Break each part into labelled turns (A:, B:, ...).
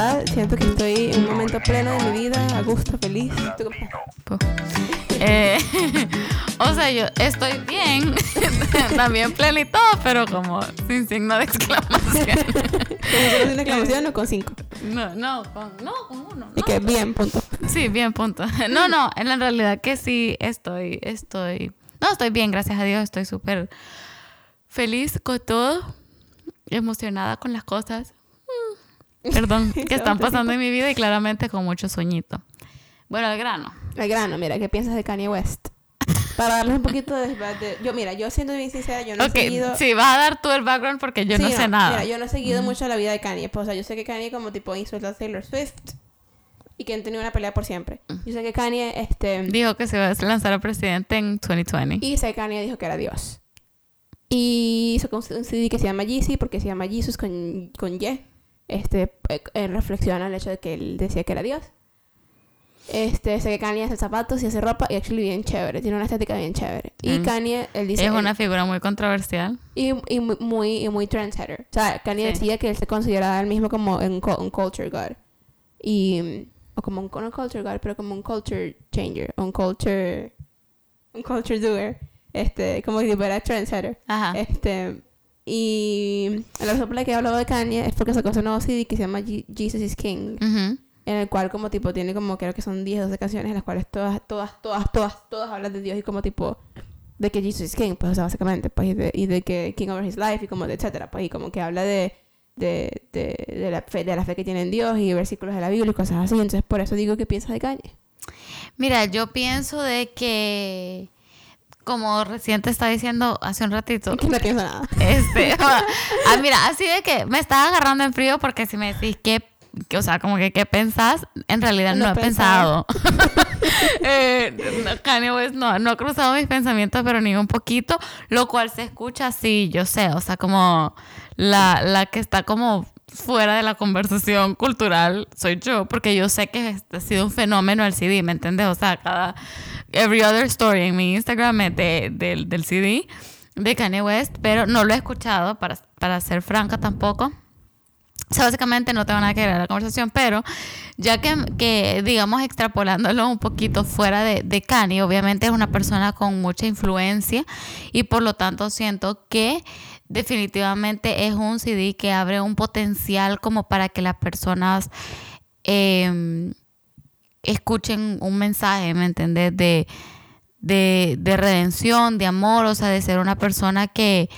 A: verdad. Siento que estoy en un momento pleno de mi vida, a gusto, feliz.
B: Eh, o sea, yo estoy bien, también plena y todo, pero como sin signo de exclamación.
A: ¿Con una exclamación o con cinco?
B: No, no, con, no, con uno.
A: Y que bien, punto.
B: Sí, bien, punto. No, no, en la realidad que sí estoy, estoy, no, estoy bien, gracias a Dios, estoy súper feliz con todo, emocionada con las cosas, perdón, que están pasando en mi vida y claramente con mucho sueñito. Bueno, al grano.
A: Al grano, mira, ¿qué piensas de Kanye West? Para darles un poquito de, de- Yo, mira, yo siendo bien sincera, yo no
B: ok,
A: he seguido...
B: sí, vas a dar tú el background porque yo
A: Sí,
B: no sé nada.
A: Mira, yo no he seguido mucho la vida de Kanye. Pues, o sea, yo sé que Kanye como tipo insultó a Taylor Swift y que han tenido una pelea por siempre. Yo sé que Kanye, este...
B: Dijo que se va a lanzar a presidente en 2020.
A: Y sé que Kanye dijo que era Dios. Y hizo un CD que se llama Yeezy porque se llama Jesus con, con Y. Este, eh, en reflexión al hecho de que él decía que era Dios. Este, sé que Kanye hace zapatos y hace ropa y actually bien chévere. Tiene una estética bien chévere. Y
B: Mm.
A: Kanye, él dice...
B: es
A: él-
B: una figura muy controversial.
A: y, y muy- y muy trendsetter. O sea, Kanye
B: Sí.
A: decía que él se consideraba él mismo como un, un culture god. Y, o como un, no un culture god, pero como un culture changer. Un culture, un culture doer. Este, como si fuera trendsetter.
B: Ajá.
A: Este, y la razón por la que he hablado de Kanye es porque sacó su nuevo CD que se llama Je- Jesus is King.
B: Ujú.
A: En el cual como tipo tiene como creo que son 10, 12 canciones en las cuales todas, todas, todas, todas, todas hablan de Dios y como tipo de que Jesus is King, pues o sea, básicamente, pues y de, y de que King over his life y como de etcétera, pues y como que habla de, de, de, de la fe, de la fe que tiene en Dios y versículos de la Biblia y cosas así. Entonces por eso digo que piensas de Kanye.
B: Mira, yo pienso de que, como recién te estaba diciendo hace un ratito,
A: Que no pienso nada.
B: este, ah, mira, así de que me estás agarrando en frío porque si me decís que, o sea, como que qué pensás, en realidad no,
A: No
B: he pensado. eh, no, Kanye West no, no ha cruzado mis pensamientos, pero ni un poquito, lo cual se escucha así, yo sé, o sea, como la, la que está como fuera de la conversación cultural soy yo, porque yo sé que este ha sido un fenómeno el CD, ¿me entiendes? O sea, cada every other story en mi Instagram es de- del- del CD de Kanye West, pero no lo he escuchado, para, para ser franca tampoco. O sea, básicamente no tengo nada que ver la conversación, pero ya que, que, digamos, extrapolándolo un poquito fuera de, de Kanye, obviamente es una persona con mucha influencia y por lo tanto siento que definitivamente es un CD que abre un potencial como para que las personas em, escuchen un mensaje, ¿me entendés? De, de, de redención, de amor, o sea, de ser una persona que,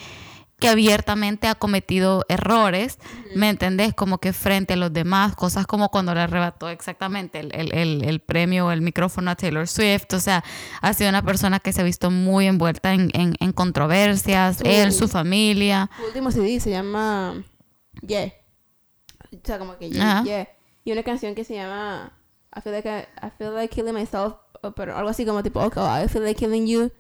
B: que abiertamente ha cometido errores, ¿me entendés? Como que frente a los demás, cosas como cuando le arrebató exactamente el, el, el, el premio o el micrófono a Taylor Swift, o sea, ha sido una persona que se ha visto muy envuelta en, en, en controversias, él, su familia.
A: Su último CD se llama Yeah. O sea, como que Yeah.
B: Ajá.
A: yeah. Y una canción que se llama I feel like I, I feel like killing myself, pero algo así como tipo, okay, I feel like killing you.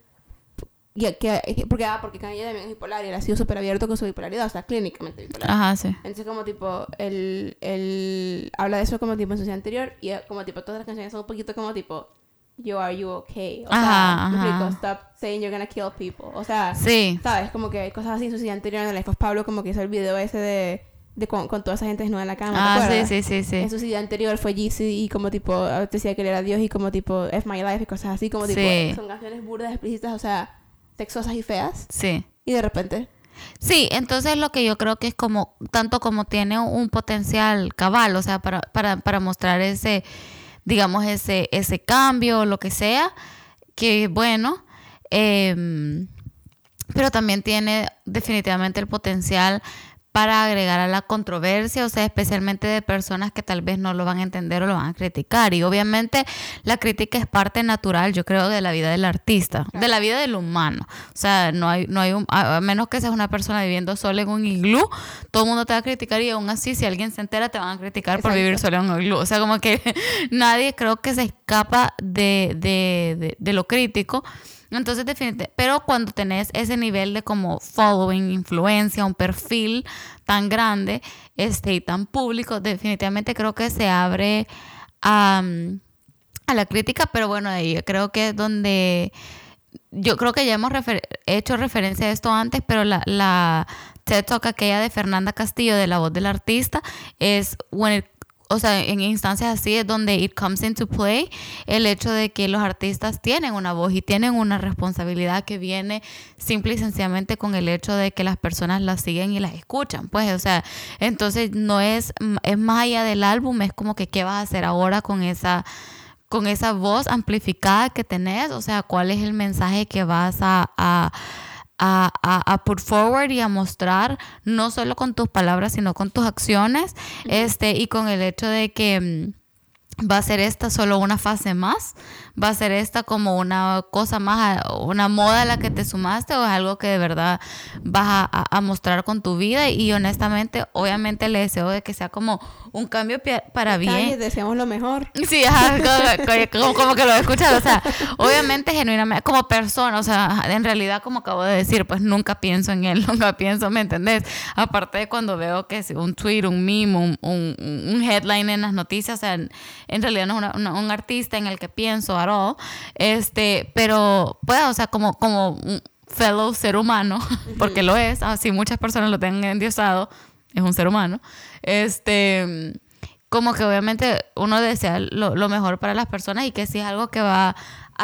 A: Yeah, que, porque, ah, porque Kanye también es bipolar y él ha sido súper abierto con su bipolaridad, o sea, clínicamente bipolar.
B: Ajá, sí.
A: Entonces, como tipo, él, él habla de eso como tipo en su anterior y eh, como tipo todas las canciones son un poquito como tipo, You are you okay? O
B: Ajá,
A: sea,
B: ajá.
A: explico, stop saying you're gonna kill people. O sea,
B: Sí.
A: ¿Sabes? Como que hay cosas así en su anterior en el of Pablo, como que hizo el video ese de, de con, con toda esa gente desnuda en la cama. ¿te
B: Ah, sí,
A: acuerdas?
B: sí, sí, sí.
A: En su silla anterior fue Yeezy y como tipo decía que él era Dios y como tipo F My Life y cosas así, como tipo
B: Sí.
A: son canciones burdas, explícitas, o sea, sexosas y feas.
B: Sí.
A: Y de repente,
B: Sí, entonces lo que yo creo que es como, tanto como tiene un potencial cabal, o sea, para, para, para mostrar ese, digamos, ese, ese cambio o lo que sea, que bueno, em, pero también tiene definitivamente el potencial para agregar a la controversia, o sea, especialmente de personas que tal vez no lo van a entender o lo van a criticar. Y obviamente la crítica es parte natural, yo creo, de la vida del artista, de la vida del humano. O sea, no hay, no hay un, a menos que seas una persona viviendo sola en un iglú, todo el mundo te va a criticar y aún así, si alguien se entera, te van a criticar por vivir sola en un iglú. O sea, como que nadie creo que se escapa de, de, de, de lo crítico. Entonces, definitivamente, pero cuando tenés ese nivel de como following, influencia, un perfil tan grande este, y tan público, definitivamente creo que se abre a, a la crítica, pero bueno, ahí creo que es donde yo creo que ya hemos hecho referencia a esto antes, pero la, la TED Talk aquella de Fernanda Castillo de la voz del artista es when it o sea, en instancias así es donde it comes into play el hecho de que los artistas tienen una voz y tienen una responsabilidad que viene simple y sencillamente con el hecho de que las personas las siguen y las escuchan. Pues, o sea, entonces no es, es más allá del álbum, es como que qué vas a hacer ahora con esa con esa voz amplificada que tenés, o sea, cuál es el mensaje que vas a, a a, a, put forward y a mostrar, no solo con tus palabras, sino con tus acciones, este, y con el hecho de que mm, va a ser esta solo una fase más, va a ser esta como una cosa más, una moda a la que te sumaste o es algo que de verdad vas a, a mostrar con tu vida y honestamente, obviamente le deseo de que sea como un cambio para bien.
A: deseamos lo mejor.
B: Sí, como, que lo he escuchado. O sea, obviamente, genuinamente, como persona, o sea, en realidad, como acabo de decir, pues nunca pienso en él, nunca pienso, ¿me entendés? Aparte de cuando veo que es un tweet, un meme, un, un, headline en las noticias, o sea, en, realidad no es un artista en el que pienso at all. Este, pero, pues, o sea, como, como un fellow ser humano, porque lo es, así muchas personas lo tengan endiosado, es un ser humano, este, como que obviamente uno desea lo, mejor para las personas y que si es algo que va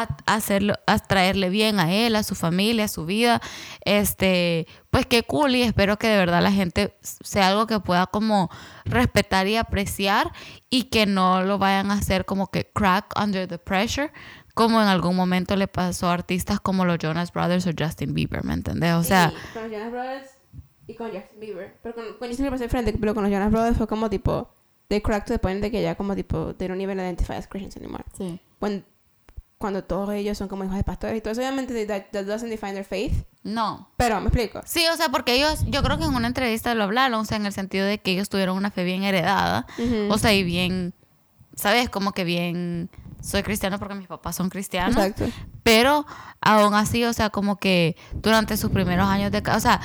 B: a hacerlo, a traerle bien a él, a su familia, a su vida, este, pues qué cool y espero que de verdad la gente sea algo que pueda como respetar y apreciar y que no lo vayan a hacer como que crack under the pressure, como en algún momento le pasó a artistas como los Jonas Brothers o Justin Bieber, ¿me entendés? O sea,
A: los Jonas Brothers y con Justin Bieber. Pero con, con Justin Bieber frente, pero con los Jonas Brothers fue como tipo. They cracked to the point de que ya como tipo. They don't even identify as Christians anymore. Sí. When, cuando todos ellos son como hijos de pastores y todo eso, obviamente that, that doesn't define their faith.
B: No.
A: Pero, me explico.
B: Sí, o sea, porque ellos, yo creo que en una entrevista lo hablaron, o sea, en el sentido de que ellos tuvieron una fe bien heredada, o sea, y bien, ¿sabes? Como que bien, soy cristiano porque mis papás son cristianos. Exacto. Pero aún así, o sea, como que durante sus primeros años de... O sea,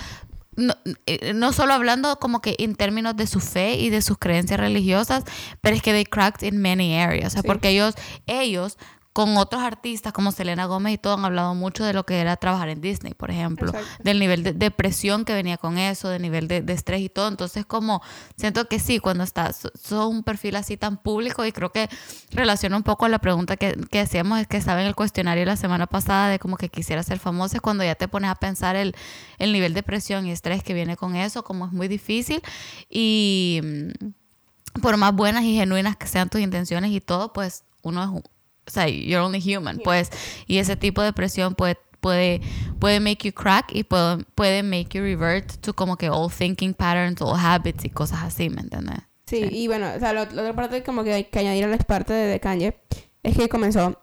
B: no, eh, no, solo hablando como que en términos de su fe y de sus creencias religiosas, pero es que they cracked in many areas, o sea, porque ellos, ellos con otros artistas como Selena Gómez y todo han hablado mucho de lo que era trabajar en Disney, por ejemplo, del nivel de depresión que venía con eso, del nivel de, estrés y todo. Entonces, como siento que sí, cuando estás, sos un perfil así tan público y creo que relaciona un poco a la pregunta que, que hacíamos, es que estaba en el cuestionario la semana pasada de como que quisiera ser famoso, es cuando ya te pones a pensar el, el nivel de presión y estrés que viene con eso, como es muy difícil y mm, por más buenas y genuinas que sean tus intenciones y todo, pues uno es un o sea, you're only human, pues, y ese tipo de presión puede, puede, puede make you crack y puede, puede make you revert to como que old thinking patterns, old habits y cosas así, ¿me entiendes?
A: Sí, y bueno, o sea, la, otra parte como que hay que añadir a la parte de, Kanye es que comenzó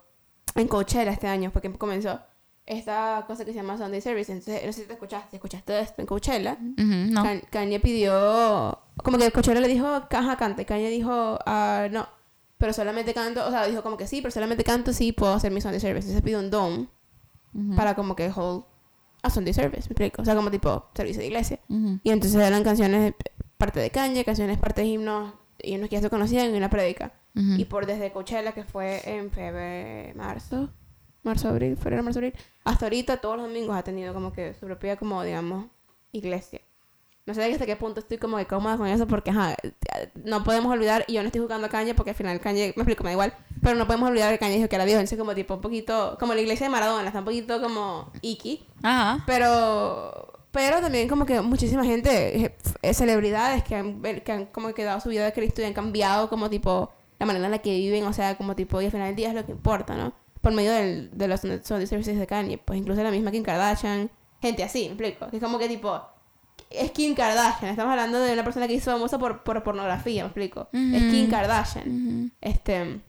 A: en Coachella este año, porque comenzó esta cosa que se llama Sunday Service. Entonces, no sé si te escuchaste, escuchaste esto en Coachella. no. Kanye pidió, como que Coachella le dijo, caja cante. Kanye dijo, ah, no, pero solamente canto, o sea, dijo como que sí, pero solamente canto sí puedo hacer mi Sunday service. Entonces pido un dome para como que hold a Sunday service, me explico. O sea, como tipo servicio de iglesia. Y entonces eran canciones parte de caña, canciones parte de himnos, y unos que ya se conocían y una predica. Y por desde Coachella, que fue en febrero, marzo, marzo, abril, febrero, marzo, abril, hasta ahorita todos los domingos ha tenido como que su propia, como digamos, iglesia. No sé hasta qué punto estoy como de cómoda con eso porque, ajá, no podemos olvidar, y yo no estoy jugando a Kanye porque al final Kanye, me explico, me da igual, pero no podemos olvidar que Kanye dijo que era Dios, entonces como tipo un poquito, como la iglesia de Maradona, está un poquito como iki. Ajá. Pero, pero también como que muchísima gente, eh, celebridades que han, que han como que dado su vida de Cristo y han cambiado como tipo la manera en la que viven, o sea, como tipo, y al final del día es lo que importa, ¿no? Por medio del, de los services de Kanye, pues incluso la misma Kim Kardashian, gente así, me explico, que es como que tipo es Kim Kardashian. Estamos hablando de una persona que hizo famosa por, por pornografía, me explico. Es Kim Kardashian. Este.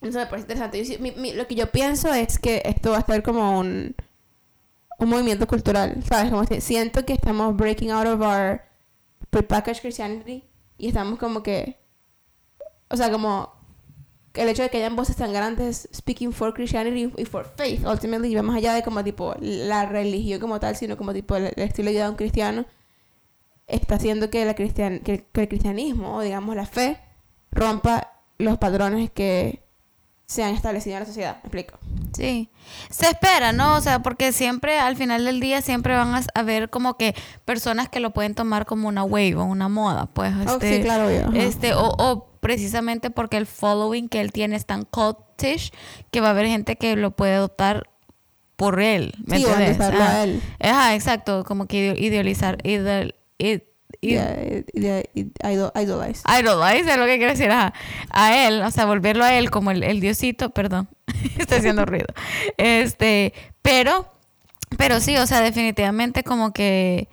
A: Eso me parece interesante. lo que yo pienso es que esto va a estar como un, un movimiento cultural. ¿Sabes? Como siento que estamos breaking out of our prepackaged Christianity y estamos como que. O sea, como el hecho de que hayan voces tan grandes speaking for Christianity y for faith, ultimately, va más allá de como tipo la religión como tal, sino como tipo el, estilo de vida de un cristiano está haciendo que, la cristian, que, el cristianismo, o digamos la fe, rompa los patrones que, se han establecido en la sociedad. ¿Me explico?
B: Sí. Se espera, ¿no? O sea, porque siempre, al final del día, siempre van a haber como que personas que lo pueden tomar como una wave o una moda, pues.
A: Oh,
B: Este,
A: sí, claro, ajá.
B: este, o, o precisamente porque el following que él tiene es tan cultish que va a haber gente que lo puede adoptar por él. ¿Me
A: Sí,
B: entiendes?
A: endosarlo a
B: Ajá.
A: él.
B: Ajá, exacto. Como que ide- idealizar. Ideal, id-
A: Yeah, eh, yeah, idol- idolize.
B: idolize es lo que quiere decir ajá. a él, o sea, volverlo a él como el, el diosito, perdón, estoy haciendo ruido. Este, pero, pero sí, o sea, definitivamente como que,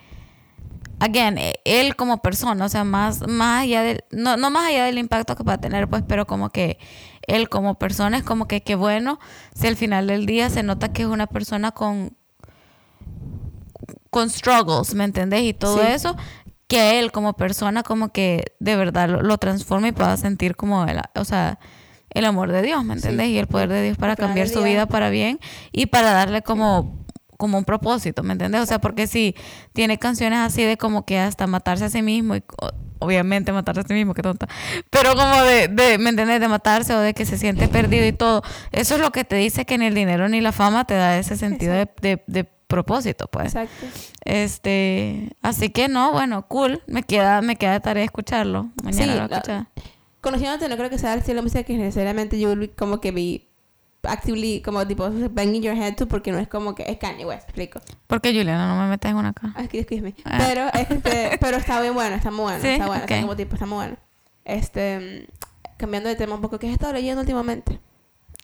B: again, eh, él como persona, o sea, más, más allá del, no, no más allá del impacto que va a tener, pues, pero como que él como persona es como que, qué bueno, si al final del día se nota que es una persona con, con struggles, ¿me entendés? Y todo
A: Sí.
B: eso, que él como persona como que de verdad lo, lo transforme y pueda sentir como, el, o sea, el amor de Dios, ¿me entendés?
A: Sí.
B: Y el poder de Dios para cambiar su vida para bien y para darle como como un propósito, ¿me entendés? O sea, porque si tiene canciones así de como que hasta matarse a sí mismo y obviamente matarse a sí mismo, qué tonta, pero como de, de, ¿me entendés? De matarse o de que se siente perdido y todo, eso es lo que te dice que ni el dinero ni la fama te da ese sentido de, de, de propósito, pues.
A: Exacto.
B: Este, así que no, bueno, cool. Me queda, me queda de tarea escucharlo. Mañana
A: Sí,
B: lo voy a
A: la-
B: escuchar.
A: Conociéndote, no creo que sea el estilo de música que necesariamente yo como que be actively, como tipo, banging your head to, porque no es como que es Kanye West, explico.
B: Porque Juliana no me metes en una acá.
A: Ah, excuse me.
B: Ah.
A: Pero, este, pero está bien bueno, está muy bueno,
B: Sí,
A: está bueno, está como tipo, está muy bueno. Este, mm, cambiando de tema un poco, ¿qué has estado leyendo últimamente?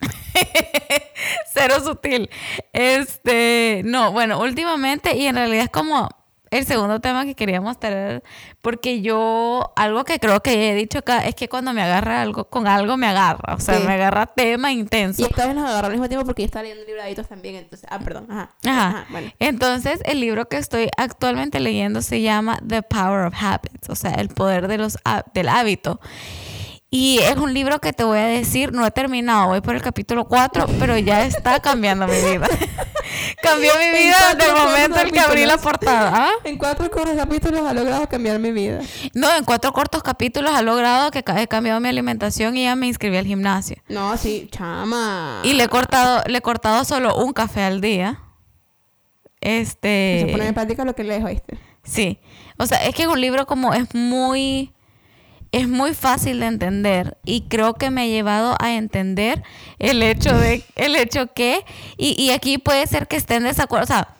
B: Cero sutil. Este, no, bueno, últimamente, y en realidad es como el segundo tema que queríamos tener, porque yo, algo que creo que he dicho acá, es que cuando me agarra algo, con algo me agarra, o sea,
A: Sí.
B: me agarra tema
A: Y
B: intenso.
A: esta vez nos agarró al mismo tiempo porque yo estaba leyendo libraditos también, entonces, ah, perdón, ajá.
B: Ajá.
A: bueno.
B: Entonces, el libro que estoy actualmente leyendo se llama The Power of Habits, o sea, el poder de los, del hábito. Y es un libro que te voy a decir, no he terminado, voy por el capítulo 4, pero ya está cambiando mi vida. Cambió mi vida desde el momento en que abrí la portada. ¿ah?
A: En cuatro cortos capítulos ha logrado cambiar mi vida.
B: No, en cuatro cortos capítulos ha logrado que he cambiado mi alimentación y ya me inscribí al gimnasio.
A: No, sí, chama.
B: Y le he cortado, le he cortado solo un café al día. Este.
A: Se pone en práctica lo que lees, ¿oíste?
B: Sí, o sea, es que es un libro como es muy, es muy fácil de entender y creo que me ha llevado a entender el hecho de, el hecho que, y, y aquí puede ser que esté en desacuerdo, o sea,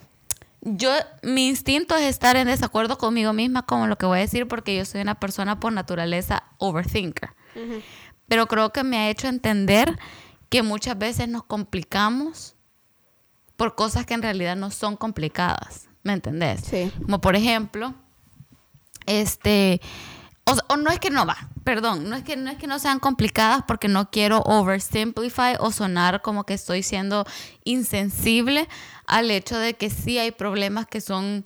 B: yo, mi instinto es estar en desacuerdo conmigo misma con lo que voy a decir porque yo soy una persona por naturaleza overthinker, pero creo que me ha hecho entender que muchas veces nos complicamos por cosas que en realidad no son complicadas, ¿me entendés?
A: Sí.
B: Como por ejemplo, este, o, no es que no va, perdón, no es que no es que no sean complicadas porque no quiero oversimplify o sonar como que estoy siendo insensible al hecho de que sí hay problemas que son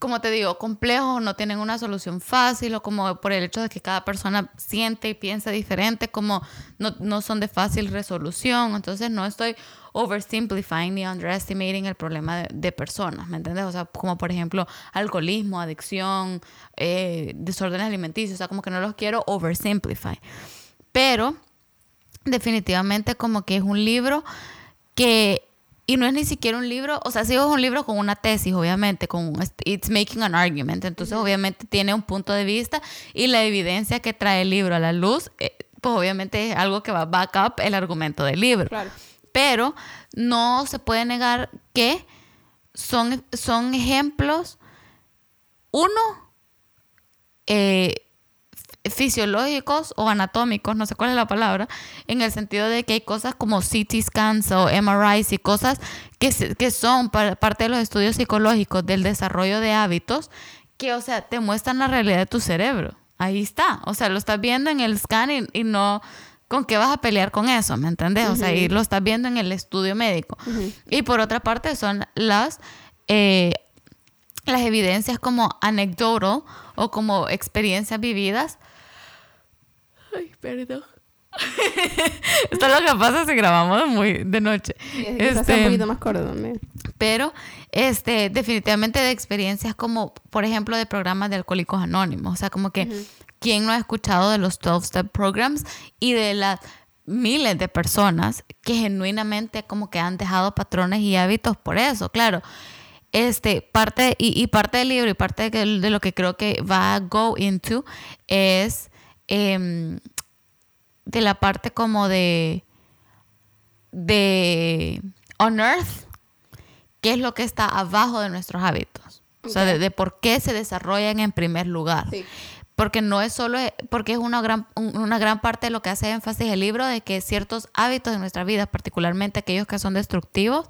B: como te digo, complejos, no tienen una solución fácil, o como por el hecho de que cada persona siente y piensa diferente, como no, no son de fácil resolución. Entonces no estoy oversimplifying ni underestimating el problema de, de personas, ¿me entiendes? O sea, como por ejemplo alcoholismo, adicción, eh, desórdenes alimenticios, o sea, como que no los quiero oversimplify. Pero definitivamente como que es un libro que y no es ni siquiera un libro, o sea, sí es un libro con una tesis, obviamente, con un- it's making an argument, entonces obviamente tiene un punto de vista y la evidencia que trae el libro a la luz, eh, pues obviamente es algo que va a back up el argumento del libro.
A: Claro.
B: Pero no se puede negar que son, son ejemplos, uno, eh, fisiológicos o anatómicos, no sé cuál es la palabra, en el sentido de que hay cosas como CT scans o MRIs y cosas que, que son pa- parte de los estudios psicológicos del desarrollo de hábitos que, o sea, te muestran la realidad de tu cerebro. Ahí está. O sea, lo estás viendo en el scan y no... ¿Con qué vas a pelear con eso? ¿Me entendés? O sea, y lo estás viendo en el estudio médico. Y por otra parte son las... eh, las evidencias como anecdotal o como experiencias vividas. Ay, perdón. Esto es lo que pasa si grabamos muy de noche.
A: Y es que se hace un
B: Este,
A: poquito más corto también.
B: pero este definitivamente de experiencias como por ejemplo de programas de alcohólicos anónimos o sea como que quién no ha escuchado de los 12 step programs y de las miles de personas que genuinamente como que han dejado patrones y hábitos por eso, claro. Este, parte, y, parte del libro y parte de, de, lo que creo que va a go into es em, de la parte como de, de unearth, qué es lo que está abajo de nuestros hábitos. O sea, de, por qué se desarrollan en primer lugar. Porque no es solo, porque es una gran, una gran parte de lo que hace énfasis el libro, de que ciertos hábitos de nuestra vida, particularmente aquellos que son destructivos,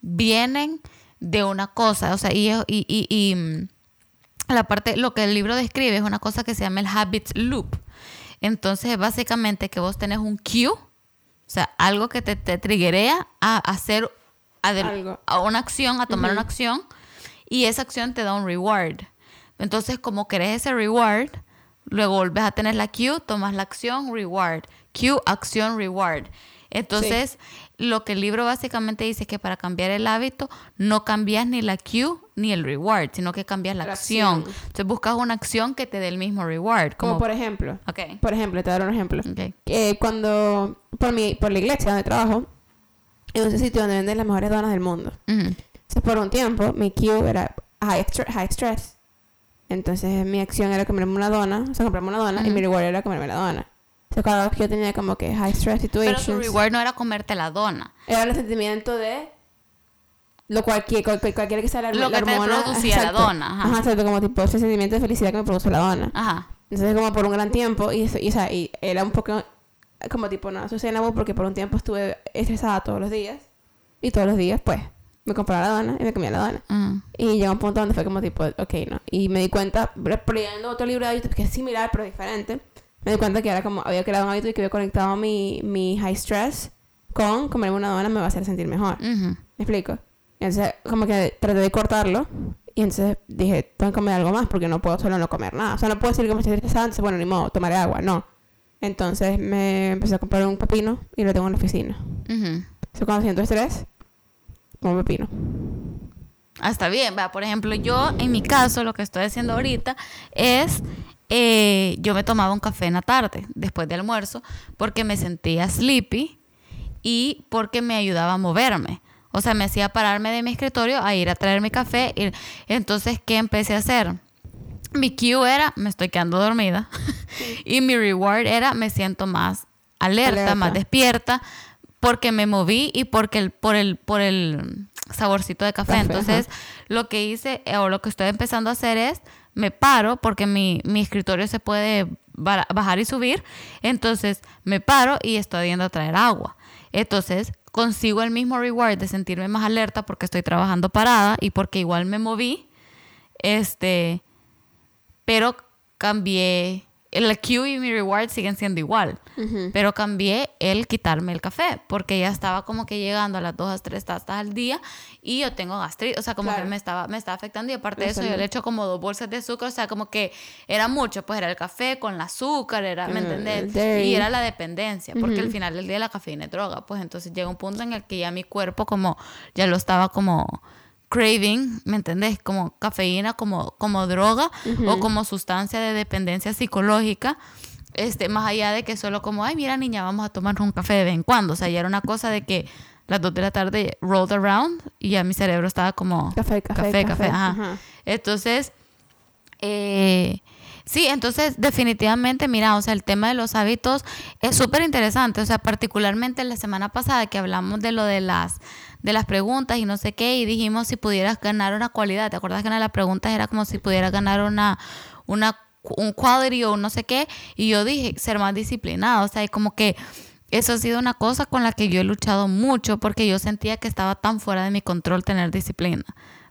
B: vienen de una cosa. O sea, y, y, y, mm, la parte, lo que el libro describe es una cosa que se llama el habits loop. Entonces, básicamente que vos tenés un cue, o sea, algo que te, te triggerea a hacer a, una acción, a tomar una acción, y esa acción te da un reward. Entonces, como querés ese reward, luego volves a tener la cue, tomas la acción, reward. Cue, acción, reward. Entonces, lo que el libro básicamente dice es que para cambiar el hábito no cambias ni la cue ni el reward, sino que cambias la, acción. Entonces buscas una acción que te dé el mismo reward.
A: Como, por ejemplo. Por ejemplo, te daré un ejemplo. Eh, cuando, por, mi, por la iglesia donde trabajo, en un sitio donde venden las mejores donas del mundo. Entonces, por un tiempo, mi cue era high, high stress. Entonces, mi acción era comerme una dona, o sea, comprarme una dona, y mi reward era comerme la dona. Entonces, cada vez que yo tenía como que high stress situations...
B: Pero tu reward no era comerte la dona.
A: Era el sentimiento de... Lo cualquier, cualquiera que sea la,
B: lo
A: que
B: hormona... producía la dona.
A: Ajá. ajá, exacto, como tipo ese sentimiento de felicidad que me produce la dona. Ajá. Entonces, como por un gran tiempo, y, y, o sea, y era un poco como tipo, no, sucedió porque por un tiempo estuve estresada todos los días. Y todos los días, pues, me compraba la dona y me comía la dona. Mm. Y llegó un punto donde fue como tipo, ok, no. Y me di cuenta, leyendo otro libro de hábitos que es similar pero diferente, me di cuenta que era como, había creado un hábito y que había conectado mi, mi high stress con comerme una dona me va a hacer sentir mejor. ¿Me explico? entonces, como que traté de cortarlo. Y entonces dije, tengo que comer algo más porque no puedo solo no comer nada. O sea, no puedo decir que me estoy estresada, entonces, bueno, ni modo, tomaré agua. No. Entonces me empecé a comprar un pepino y lo tengo en la oficina. Uh cuando siento estrés, como pepino.
B: Ah, está bien. Va, por ejemplo, yo en mi caso lo que estoy haciendo ahorita es eh, yo me tomaba un café en la tarde después del almuerzo porque me sentía sleepy y porque me ayudaba a moverme. O sea, me hacía pararme de mi escritorio a ir a traer mi café. Y, entonces, ¿qué empecé a hacer? Mi cue era, me estoy quedando dormida. y mi reward era, me siento más alerta, más despierta, porque me moví y porque el, por, el, por el saborcito de café. Entonces, lo que hice, eh, o lo que estoy empezando a hacer es, me paro, porque mi, mi escritorio se puede bajar y subir. Entonces, me paro y estoy yendo a traer agua. Entonces, consigo el mismo reward de sentirme más alerta porque estoy trabajando parada y porque igual me moví. Este, pero cambié el cue y mi reward siguen siendo igual. Pero cambié el quitarme el café, porque ya estaba como que llegando a las dos a tres tazas al día y yo tengo gastritis, o sea, como que me estaba, me estaba afectando y aparte de eso yo le echo como dos bolsas de azúcar, o sea, como que era mucho, pues era el café con el azúcar, era, ¿me entendés? Y era la dependencia, porque al final del día la cafeína es droga, pues entonces llega un punto en el que ya mi cuerpo como, ya lo estaba como craving, ¿me entendés? Como cafeína, como, como droga o como sustancia de dependencia psicológica. Este, más allá de que solo como, ay, mira niña, vamos a tomar un café de vez en cuando. O sea, ya era una cosa de que las dos de la tarde rolled around y ya mi cerebro estaba como...
A: Café, café, café. ajá.
B: Entonces, eh, sí, entonces definitivamente, mira, o sea, el tema de los hábitos es súper interesante. O sea, particularmente la semana pasada que hablamos de lo de las de las preguntas y no sé qué, y dijimos si pudieras ganar una cualidad. ¿Te acuerdas que una de las preguntas era como si pudieras ganar una, una, un quality o no sé qué? Y yo dije, ser más disciplinado. O sea, como que eso ha sido una cosa con la que yo he luchado mucho porque yo sentía que estaba tan fuera de mi control tener disciplina.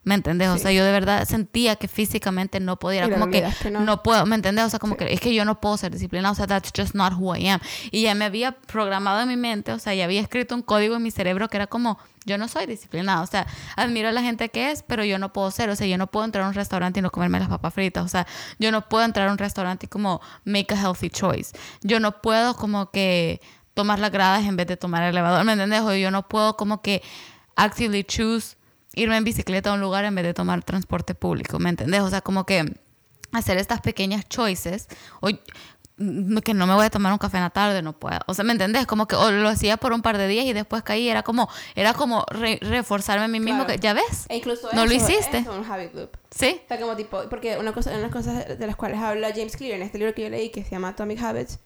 B: ¿Me entendés? O sea, yo de verdad sentía que físicamente no podía, como que, no. puedo, ¿me entendés? O sea, como que es que yo no puedo ser disciplinado, o sea, that's just not who I am. Y ya me había programado en mi mente, o sea, ya había escrito un código en mi cerebro que era como, yo no soy disciplinado, o sea, admiro a la gente que es, pero yo no puedo ser, o sea, yo no puedo entrar a un restaurante y no comerme las papas fritas, o sea, yo no puedo entrar a un restaurante y como make a healthy choice. Yo no puedo como que tomar las gradas en vez de tomar el elevador, ¿me entendés? O yo no puedo como que actively choose irme en bicicleta a un lugar en vez de tomar transporte público, ¿me entendés? O sea, como que hacer estas pequeñas choices. O mm, que no me voy a tomar un café en la tarde, no puedo. O sea, ¿me entendés? Como que o lo hacía por un par de días y después caí. Era como, era como re- reforzarme a mí mismo.
A: Claro.
B: Que, ¿Ya ves?
A: E incluso
B: No lo
A: eso
B: hiciste.
A: Es un habit loop.
B: Sí.
A: O sea, como tipo, porque una cosa, unas cosas de las cuales habla James Clear en este libro que yo leí que se llama Atomic Habits,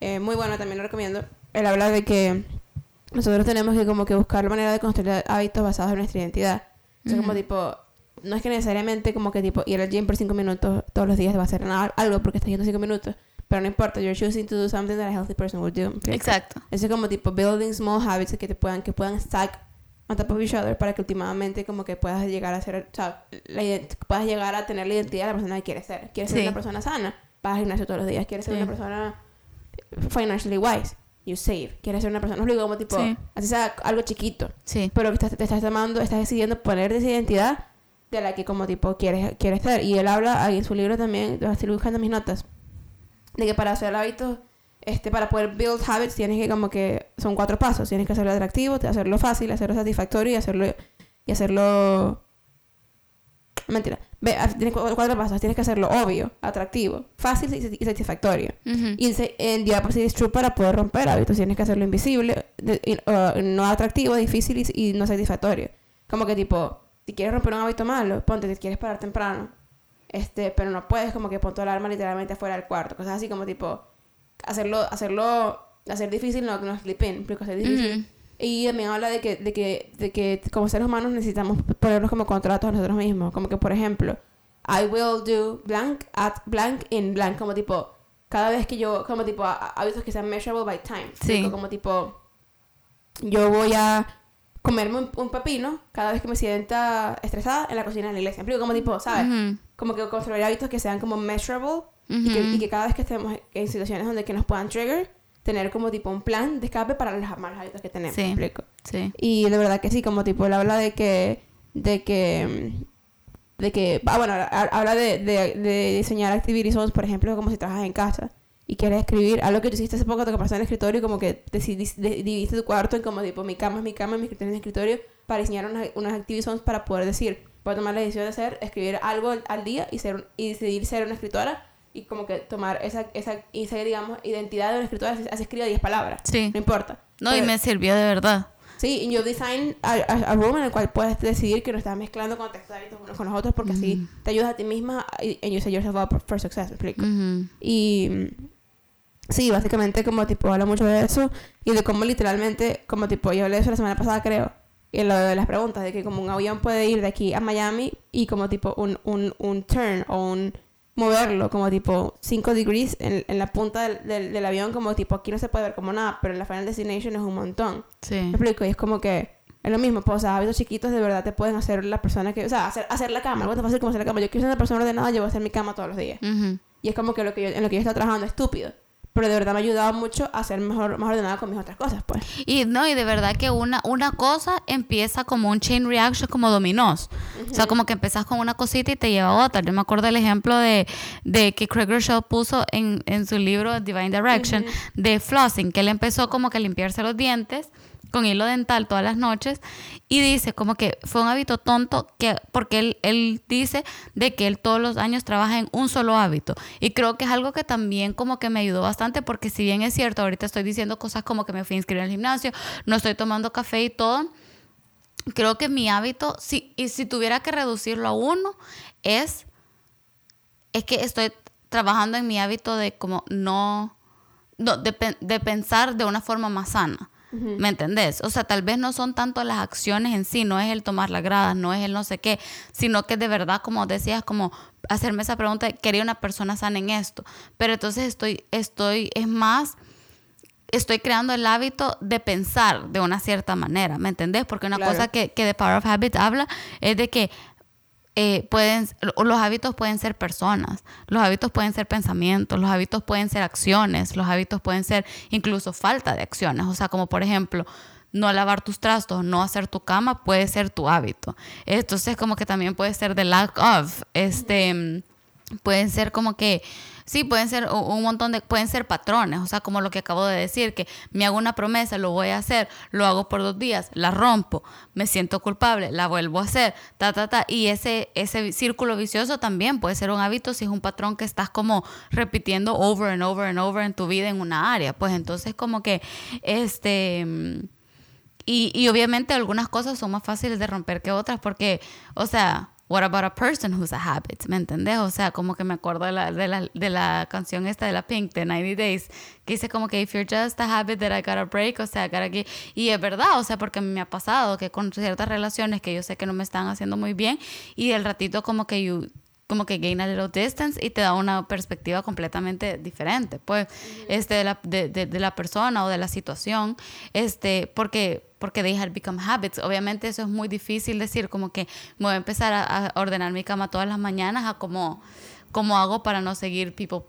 A: eh, muy bueno, también lo recomiendo. Él habla de que nosotros tenemos que como que buscar la manera de construir hábitos basados en nuestra identidad. O sea, como tipo, no es que necesariamente como que tipo ir al gym por cinco minutos todos los días va a hacer nada- algo porque estás yendo cinco minutos, pero no importa, you're choosing to do something that a healthy person would do.
B: Exacto.
A: Eso es como tipo building small habits que te puedan, que puedan stack on top of each other para que últimamente como que puedas llegar a ser, o sea, la puedas llegar a tener la identidad de la persona que quieres ser. Quieres ser
B: Sí.
A: una persona sana, vas al gimnasio todos los días. Quieres ser
B: Sí.
A: una persona financially wise, you save. Quieres ser una persona, no digo como tipo,
B: Sí.
A: así sea algo chiquito,
B: Sí.
A: pero que estás, te estás tomando, estás decidiendo poner esa identidad de la que como tipo quieres, quieres ser. Y él habla ahí en su libro también, lo estoy buscando mis notas, de que para hacer hábitos, este, para poder build habits tienes que como que, son cuatro pasos, tienes que hacerlo atractivo, hacerlo fácil, hacerlo satisfactorio y hacerlo, y hacerlo... Mentira. Ve, ah, tienes cu- cuatro pasos. Tienes que hacerlo obvio, atractivo, fácil y sati- y satisfactorio.
B: Ujú.
A: Y se- en the opposite is true para poder romper hábitos. Tienes que hacerlo invisible, de- y- uh, no atractivo, difícil y, y no satisfactorio. Como que tipo, si quieres romper un hábito malo, ponte, te quieres parar temprano, este, pero no puedes como que pon tu alarma literalmente afuera del cuarto. Cosas así como tipo, hacerlo, hacerlo, hacer difícil no, no sleep in, porque hacer difícil.
B: Ujú.
A: Y también habla de que, de que, de que como seres humanos necesitamos ponernos como contratos a nosotros mismos. Como que, por ejemplo, I will do blank at blank in blank. Como tipo, cada vez que yo, como tipo, hábitos que sean measurable by time.
B: Sí.
A: Explico, Como tipo, yo voy a comerme un, un pepino cada vez que me sienta estresada en la cocina de la iglesia. Como tipo, ¿sabes? Como que construir hábitos que sean como measurable y, que, y que cada vez que estemos en situaciones donde que nos puedan trigger, tener como tipo un plan de escape para los malos hábitos que tenemos.
B: Sí.
A: ¿me explico?
B: Sí.
A: Y de verdad que sí, como tipo, él habla de que, de que, de que, ah, bueno, ha- habla de, de, de diseñar activity zones, por ejemplo, como si trabajas en casa y quieres escribir, algo que tú hiciste hace poco, te pasaste en el escritorio y como que dividiste tu cuarto en como tipo, mi cama es mi cama, mi escritorio es mi escritorio, para diseñar unas, unas activity zones para poder decir, voy a tomar la decisión de hacer, escribir algo al, día y, ser, y decidir ser una escritora y como que tomar esa, esa, esa digamos, identidad de una escritora, así, así escriba 10 palabras,
B: Sí.
A: no importa.
B: No, y
A: Pero-
B: me sirvió de verdad.
A: Sí, y yo design a, a, a room en el cual puedes decidir que no estás mezclando contextos de hábitos unos con los otros porque así te ayudas a ti misma y and you set yourself up for success, ¿me explico?
B: Ujú.
A: Y mm, sí, básicamente como tipo habla mucho de eso y de cómo literalmente, como tipo, yo hablé de eso la semana pasada creo, y lo de las preguntas, de que como un avión puede ir de aquí a Miami y como tipo un, un, un turn o un moverlo como tipo 5 degrees en, en la punta del, del, del avión como tipo aquí no se puede ver como nada, pero en la final destination es un montón.
B: Sí.
A: Me explico, y es como que es lo mismo, pues, o sea, hábitos chiquitos de verdad te pueden hacer la persona que, o sea, hacer, hacer la cama, algo tan fácil como hacer la cama. Yo quiero ser una persona ordenada, yo voy a hacer mi cama todos los días.
B: Ujú.
A: Y es como que, lo que yo, en lo que yo estoy trabajando es estúpido. Pero de verdad me ha ayudado mucho a ser mejor, más ordenada con mis otras cosas, pues.
B: Y no, y de verdad que una, una cosa empieza como un chain reaction, como dominós. O sea, como que empezás con una cosita y te lleva a otra. Yo me acuerdo del ejemplo de, de que Craig Shaw puso en, en su libro Divine Direction de flossing, que él empezó como que a limpiarse los dientes con hilo dental todas las noches y dice como que fue un hábito tonto que porque él, él dice de que él todos los años trabaja en un solo hábito y creo que es algo que también como que me ayudó bastante porque si bien es cierto ahorita estoy diciendo cosas como que me fui a inscribir al gimnasio no estoy tomando café y todo creo que mi hábito si y si tuviera que reducirlo a uno es es que estoy trabajando en mi hábito de como no, no de, de pensar de una forma más sana. ¿Me entendés? O sea, tal vez no son tanto las acciones en sí, no es el tomar las gradas, no es el no sé qué, sino que de verdad, como decías, como hacerme esa pregunta, de, ¿quería una persona sana en esto? Pero entonces estoy, estoy, es más, estoy creando el hábito de pensar de una cierta manera, ¿me entendés? Porque una
A: Claro.
B: cosa que, que The Power of Habit habla es de que eh, pueden, los hábitos pueden ser personas, los hábitos pueden ser pensamientos, los hábitos pueden ser acciones, los hábitos pueden ser incluso falta de acciones. O sea, como por ejemplo, no lavar tus trastos, no hacer tu cama puede ser tu hábito. Entonces, como que también puede ser the lack of, este, pueden ser como que sí, pueden ser un montón de, pueden ser patrones, o sea, como lo que acabo de decir, que me hago una promesa, lo voy a hacer, lo hago por dos días, la rompo, me siento culpable, la vuelvo a hacer, ta, ta, ta, y ese, ese círculo vicioso también puede ser un hábito si es un patrón que estás como repitiendo over and over and over en tu vida en una área, pues entonces como que, este... Y, y obviamente algunas cosas son más fáciles de romper que otras porque, o sea, What about a person who's a habit? ¿Me entendés? O sea, como que me acuerdo de la, de la, de la canción esta de la Pink, de 90 Days, que dice como que if you're just a habit that I gotta break, o sea, gotta get... Y es verdad, o sea, porque me ha pasado que con ciertas relaciones que yo sé que no me están haciendo muy bien y el ratito como que you como que gain a little distance y te da una perspectiva completamente diferente, pues, este, de la, de, de, la persona o de la situación, este, porque, porque they had become habits. Obviamente eso es muy difícil decir, como que me voy a empezar a, ordenar mi cama todas las mañanas a como, como hago para no seguir people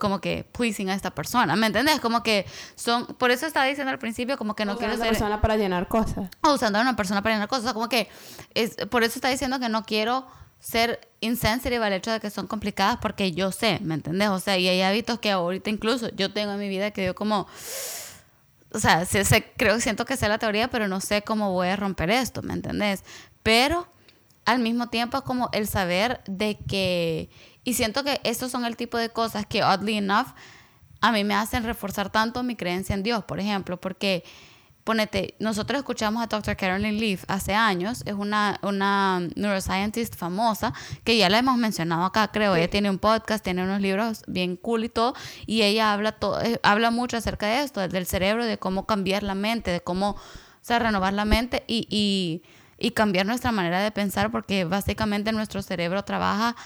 B: como que pleasing a esta persona, ¿me entiendes? Como que son, por eso estaba diciendo al principio como que no quiero ser
A: una persona para llenar cosas.
B: O usando a una persona para llenar cosas, como que es por eso está diciendo que no quiero ser insensitive al hecho de que son complicadas porque yo sé, ¿me entendés? O sea, y hay hábitos que ahorita incluso yo tengo en mi vida que yo como, o sea, sé, sé, creo, siento que sé la teoría, pero no sé cómo voy a romper esto, ¿me entendés? Pero al mismo tiempo es como el saber de que, y siento que estos son el tipo de cosas que, oddly enough, a mí me hacen reforzar tanto mi creencia en Dios, por ejemplo, porque ponete, nosotros escuchamos a Dr. Carolyn Leaf hace años, es una, una neuroscientist famosa, que ya la hemos mencionado acá, creo, ella tiene un podcast, tiene unos libros bien cool y todo, y ella habla, todo, eh, habla mucho acerca de esto, del cerebro, de cómo cambiar la mente, de cómo, o renovar la mente y, y, y cambiar nuestra manera de pensar, porque básicamente nuestro cerebro trabaja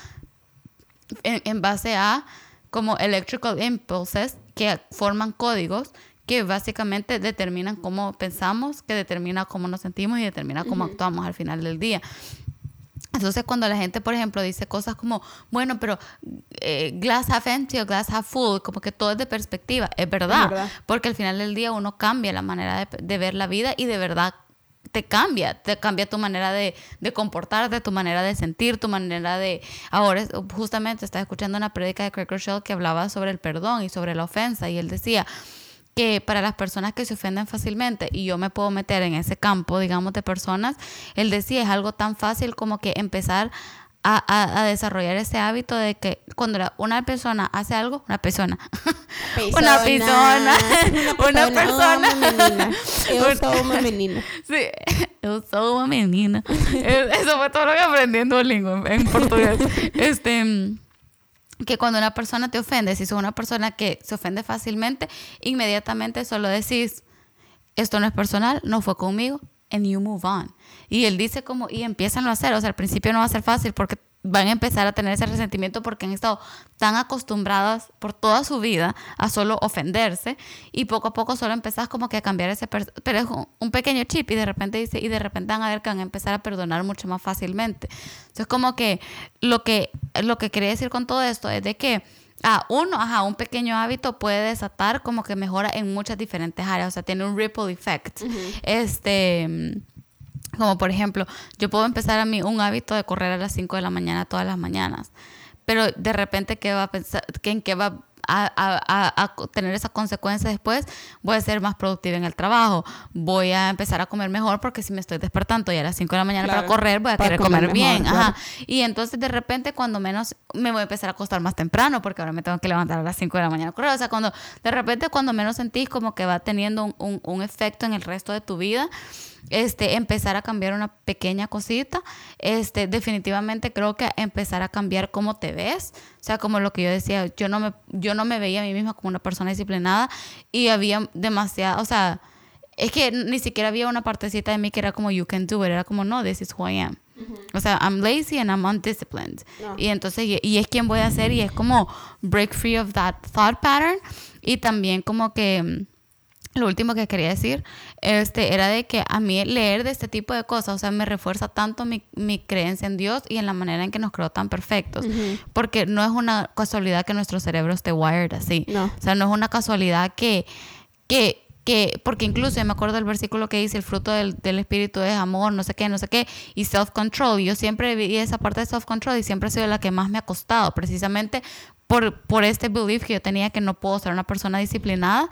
B: en, en base a como electrical impulses que forman códigos que básicamente determinan cómo pensamos, que determina cómo nos sentimos y determina cómo actuamos al final del día. Entonces, cuando la gente, por ejemplo, dice cosas como, bueno, pero eh, glass half empty o glass half full, como que todo es de perspectiva, es verdad, porque al final del día uno cambia la manera de, de, ver la vida y de verdad te cambia, te cambia tu manera de, de, comportarte, tu manera de sentir, tu manera de... Ahora, justamente estaba escuchando una prédica de Craig Rochelle que hablaba sobre el perdón y sobre la ofensa y él decía, que para las personas que se ofenden fácilmente, y yo me puedo meter en ese campo, digamos, de personas, él decía, es algo tan fácil como que empezar a, a, desarrollar ese hábito de que cuando una persona hace algo, una persona, una persona, una persona, una menina. Sí, yo soy una menina. Eso fue todo lo que aprendí en Duolingo, en portugués. Este que cuando una persona te ofende, si sos una persona que se ofende fácilmente, inmediatamente solo decís, esto no es personal, no fue conmigo, and you move on. Y él dice como, y empiezan a hacer, o sea, al principio no va a ser fácil porque van a empezar a tener ese resentimiento porque han estado tan acostumbradas por toda su vida a solo ofenderse y poco a poco solo empezás como que a cambiar ese pero es un pequeño chip y de repente dice y de repente van a ver que van a empezar a perdonar mucho más fácilmente entonces como que lo que lo que quería decir con todo esto es de que Ah, uno, ajá, un pequeño hábito puede desatar como que mejora en muchas diferentes áreas, o sea, tiene un ripple effect. Este, como por ejemplo, yo puedo empezar a mí un hábito de correr a las 5 de la mañana todas las mañanas, pero de repente, ¿qué va a pensar? ¿En qué va a, tener esa consecuencia después, voy a ser más productiva en el trabajo, voy a empezar a comer mejor porque si me estoy despertando ya a las 5 de la mañana para correr, voy a querer comer, bien. Ajá. Y entonces de repente cuando menos me voy a empezar a acostar más temprano porque ahora me tengo que levantar a las 5 de la mañana a correr. O sea, cuando de repente cuando menos sentís como que va teniendo un, un, un efecto en el resto de tu vida este, empezar a cambiar una pequeña cosita, este, definitivamente creo que empezar a cambiar cómo te ves, o sea, como lo que yo decía, yo no me, yo no me veía a mí misma como una persona disciplinada y había demasiado, o sea, es que ni siquiera había una partecita de mí que era como you can do it, era como no, this is who I am. O sea, I'm lazy and I'm undisciplined. Y entonces, y, y, es quien voy a hacer y es como break free of that thought pattern y también como que lo último que quería decir este, era de que a mí leer de este tipo de cosas, o sea, me refuerza tanto mi, mi creencia en Dios y en la manera en que nos creó tan perfectos. Porque no es una casualidad que nuestro cerebro esté wired así. O sea, no es una casualidad que, que que, porque incluso me acuerdo del versículo que dice, el fruto del, del espíritu es amor, no sé qué, no sé qué, y self-control. Yo siempre vi esa parte de self-control y siempre ha sido la que más me ha costado, precisamente por, por este belief que yo tenía que no puedo ser una persona disciplinada.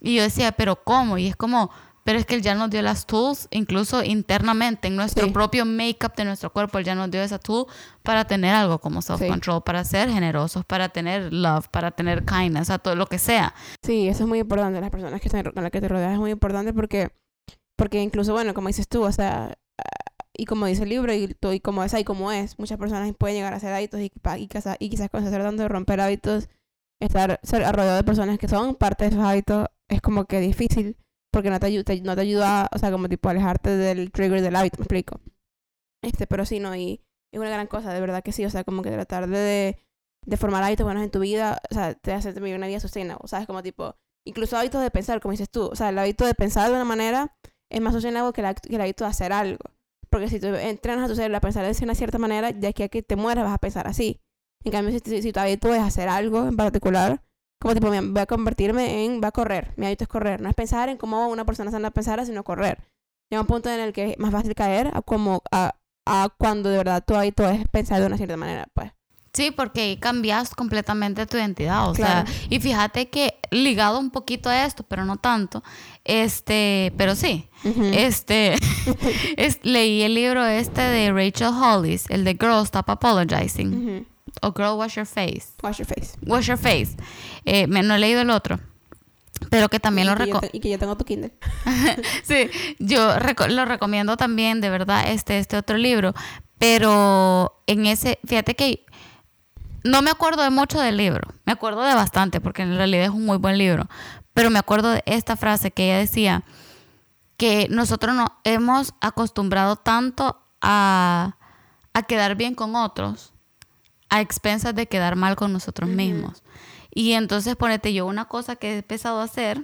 B: Y yo decía, pero ¿cómo? Y es como, pero es que él ya nos dio las tools, incluso internamente, en nuestro
A: Sí.
B: propio make-up de nuestro cuerpo, él ya nos dio esa tool para tener algo como self-control, para ser generosos, para tener love, para tener kindness, sea, todo lo que sea.
A: Sí, eso es muy importante. Las personas que están, con las que te rodeas es muy importante porque, porque incluso, bueno, como dices tú, o sea, y como dice el libro, y, tú- y como es ahí, como es, muchas personas pueden llegar a hacer hábitos y, y, quizás, y quizás cuando se tratando de romper hábitos, estar ser- rodeado de personas que son parte de esos hábitos es como que difícil porque no te, ayu- te- no te ayuda, o sea, como tipo alejarte del trigger del hábito, me explico. Este, pero sí, no, y es una gran cosa, de verdad que sí, o sea, como que tratar de, de formar hábitos buenos en tu vida, o sea, te hace vivir una vida sustainable, ¿sabes? Como tipo, incluso hábitos de pensar, como dices tú, o sea, el hábito de pensar de una manera es más sustainable que el, hábito de hacer algo. Porque si tú entrenas a tu cerebro a pensar de una cierta manera, de aquí a que te mueras vas a pensar así. En cambio, si, si tu hábito es hacer algo en particular, como tipo, mira, voy a convertirme en, voy a correr, mi hábito es correr, no es pensar en cómo una persona se anda a pensar, sino correr. Llega un punto en el que es más fácil caer a como a, a cuando de verdad tu hábito es pensar de una cierta manera, pues.
B: Sí, porque ahí cambias completamente tu identidad. O
A: Claro.
B: sea, y fíjate que ligado un poquito a esto, pero no tanto, este, pero sí,
A: Ujú.
B: este, es- leí el libro este de Rachel Hollis, el de Girl Stop Apologizing,
A: Ujú.
B: O Girl Wash Your Face.
A: Wash your face.
B: Wash Your Face. Eh, me, no he leído el otro, pero que también
A: y
B: lo
A: que yo
B: reco-
A: te- Y que yo tengo tu Kindle.
B: Sí, yo reco- lo recomiendo también, de verdad, este, este otro libro. Pero en ese, fíjate que no me acuerdo de mucho del libro. Me acuerdo de bastante, porque en realidad es un muy buen libro. Pero me acuerdo de esta frase que ella decía, que nosotros nos hemos acostumbrado tanto a, a quedar bien con otros, a expensas de quedar mal con nosotros mismos. Y entonces, ponete yo, una cosa que he empezado a hacer,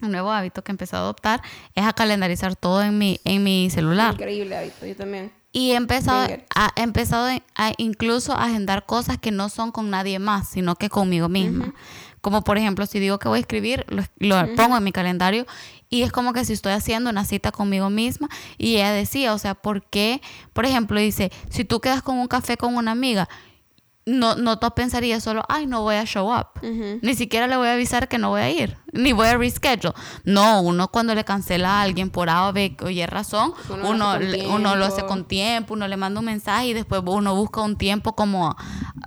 B: un nuevo hábito que he empezado a adoptar, es a calendarizar todo en mi, en mi celular.
A: Increíble hábito, yo también.
B: Y he empezado, a, he empezado a incluso a agendar cosas que no son con nadie más, sino que conmigo misma. Como por ejemplo, si digo que voy a escribir, lo, lo pongo en mi calendario y es como que si estoy haciendo una cita conmigo misma. Y ella decía, o sea, ¿por qué? Por ejemplo, dice, si tú quedas con un café con una amiga, no, no tú pensarías solo, ay, no voy a show up.
A: Ujú.
B: Ni siquiera le voy a avisar que no voy a ir, ni voy a reschedule. No, uno cuando le cancela a alguien por A o B o Y razón,
A: Uno
B: uno, le- uno lo hace con tiempo, uno le manda un mensaje y después uno busca un tiempo como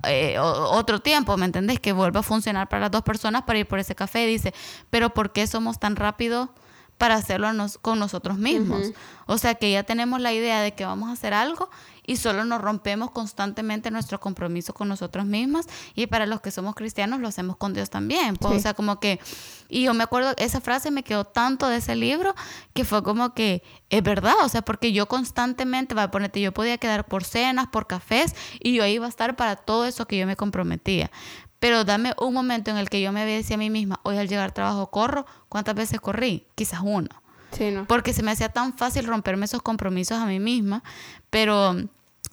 B: eh, otro tiempo, ¿me entendés? Que vuelva a funcionar para las dos personas para ir por ese café. Dice, pero ¿por qué somos tan rápidos para hacerlo nos- con nosotros mismos? O sea que ya tenemos la idea de que vamos a hacer algo y solo nos rompemos constantemente nuestro compromiso con nosotros mismos y para los que somos cristianos lo hacemos con Dios también. Pues,
A: Sí.
B: O sea, como que, y yo me acuerdo, esa frase me quedó tanto de ese libro que fue como que es verdad, o sea, porque yo constantemente, va a ponerte, yo podía quedar por cenas, por cafés y yo iba a estar para todo eso que yo me comprometía. Pero dame un momento en el que yo me decía a mí misma, hoy al llegar al trabajo corro, ¿cuántas veces corrí? Quizás uno
A: Sí, ¿no?
B: porque se me hacía tan fácil romperme esos compromisos a mí misma, pero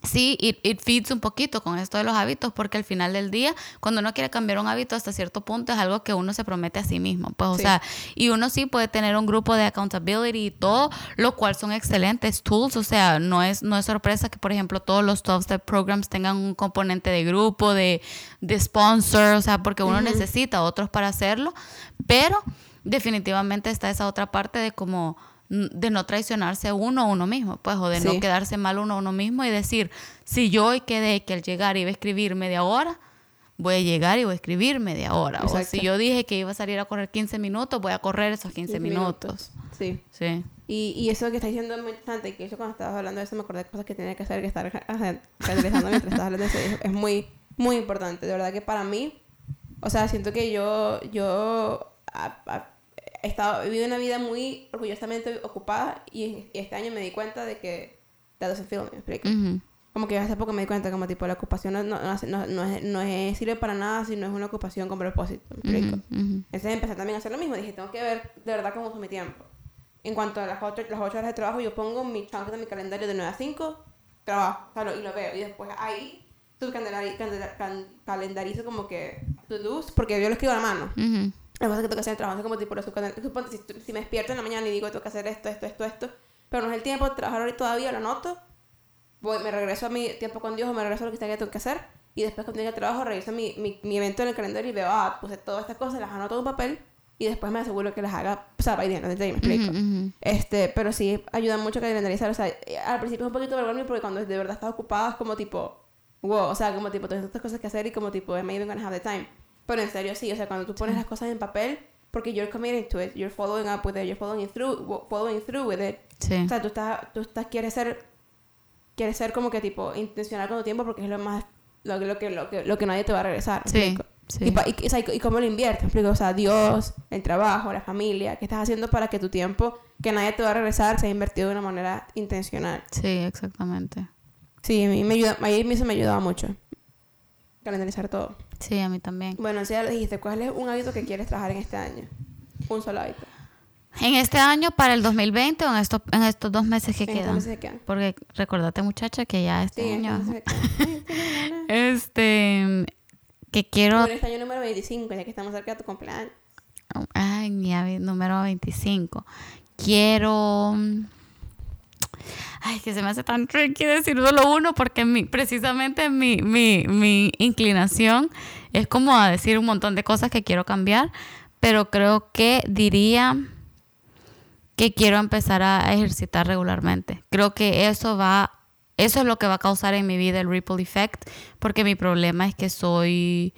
B: sí, it, it feeds un poquito con esto de los hábitos, porque al final del día, cuando uno quiere cambiar un hábito hasta cierto punto, es algo que uno se promete a sí mismo, pues, o sea, y uno sí puede tener un grupo de accountability y todo, lo cual son excelentes tools, o sea, no es, no es sorpresa que, por ejemplo, todos los 12-step programs tengan un componente de grupo, de, de sponsor, o sea, porque uno necesita otros para hacerlo, pero definitivamente está esa otra parte de como de no traicionarse uno a uno mismo, pues, o de no quedarse mal uno a uno mismo y decir, si yo hoy quedé que al llegar iba a escribir media hora, voy a llegar y voy a escribir media hora. O
A: Exacto.
B: si yo dije que iba a salir a correr 15 minutos, voy a correr esos 15,
A: 15
B: minutos.
A: Sí.
B: Sí.
A: Y, y eso que estás diciendo es muy interesante, que eso cuando estabas hablando de eso me acordé de cosas que tenía que hacer, que estar realizando mientras estabas hablando de eso. Es, es muy, muy importante. De verdad que para mí, o sea, siento que yo, yo he, estado, he vivido una vida muy orgullosamente ocupada y, y este año me di cuenta de que that doesn't feel me, ¿me explico?
B: Ujú.
A: Como que hace poco me di cuenta como tipo la ocupación no, no, no, no, es, no es- sirve para nada si no es una ocupación con propósito, ¿me explico?
B: Ujú, ujú.
A: Entonces empecé también a hacer lo mismo. Dije, tengo que ver de verdad cómo uso mi tiempo. En cuanto a las 8, las ocho horas de trabajo, yo pongo mi chunk de mi calendario de 9 a 5, trabajo, claro, y lo veo. Y después ahí tú calendarizo como que to-dos, porque yo lo escribo a la mano.
B: Ujú.
A: Las cosas que tengo que hacer el trabajo, como tipo, suponte, si, si me despierto en la mañana y digo, tengo que hacer esto, esto, esto, esto, pero no es el tiempo de trabajar ahorita todavía, lo anoto, voy, me regreso a mi tiempo con Dios o me regreso a lo que sea que tengo que hacer, y después cuando llegue al trabajo reviso mi, mi, mi evento en el calendario y veo, ah, puse todas estas cosas, las anoto en un papel, y después me aseguro que las haga, o sea, by the end me explico.
B: Ujú, ujú.
A: Este, pero sí ayuda mucho a calendarizar. O sea, al principio es un poquito vergonzoso porque cuando de verdad estás ocupado es como tipo, wow, o sea, como tipo, tienes tantas cosas que hacer y como tipo, I even gonna have the time? Pero en serio, sí, o sea, cuando tú pones las cosas en papel, porque you're committed to it, you're following up with it, you're following through, following through with it.
B: Sí.
A: O sea, tú estás, tú estás, quieres ser, quieres ser como que tipo, intencional con tu tiempo porque es lo más, lo, lo que, lo que, lo que nadie te va a regresar. ¿me
B: Sí, sí.
A: Y, y, y- y cómo lo inviertes. O sea, Dios, el trabajo, la familia, ¿qué estás haciendo para que tu tiempo, que nadie te va a regresar, sea invertido de una manera intencional?
B: Sí, exactamente.
A: Sí, a mí me ayuda, a mí eso me ayudaba mucho. Calendarizar todo.
B: Sí, a mí también.
A: Bueno, si ya lo dijiste, ¿cuál es un hábito que quieres trabajar en este año? Un solo hábito.
B: ¿En este año para el 2020 o en estos, en estos dos meses que
A: En estos
B: quedan?
A: meses que quedan.
B: Porque recordate, muchacha, que ya este
A: Sí,
B: año... Este... Que quiero...
A: Bueno, este año número 25, ya que estamos cerca de tu cumpleaños.
B: Ay, mi avi- número 25. Quiero... Ay, que se me hace tan tricky decir solo uno porque mi, precisamente mi, mi, mi inclinación es como a decir un montón de cosas que quiero cambiar, pero creo que diría que quiero empezar a ejercitar regularmente. Creo que eso va, eso es lo que va a causar en mi vida el ripple effect, porque mi problema es que soy,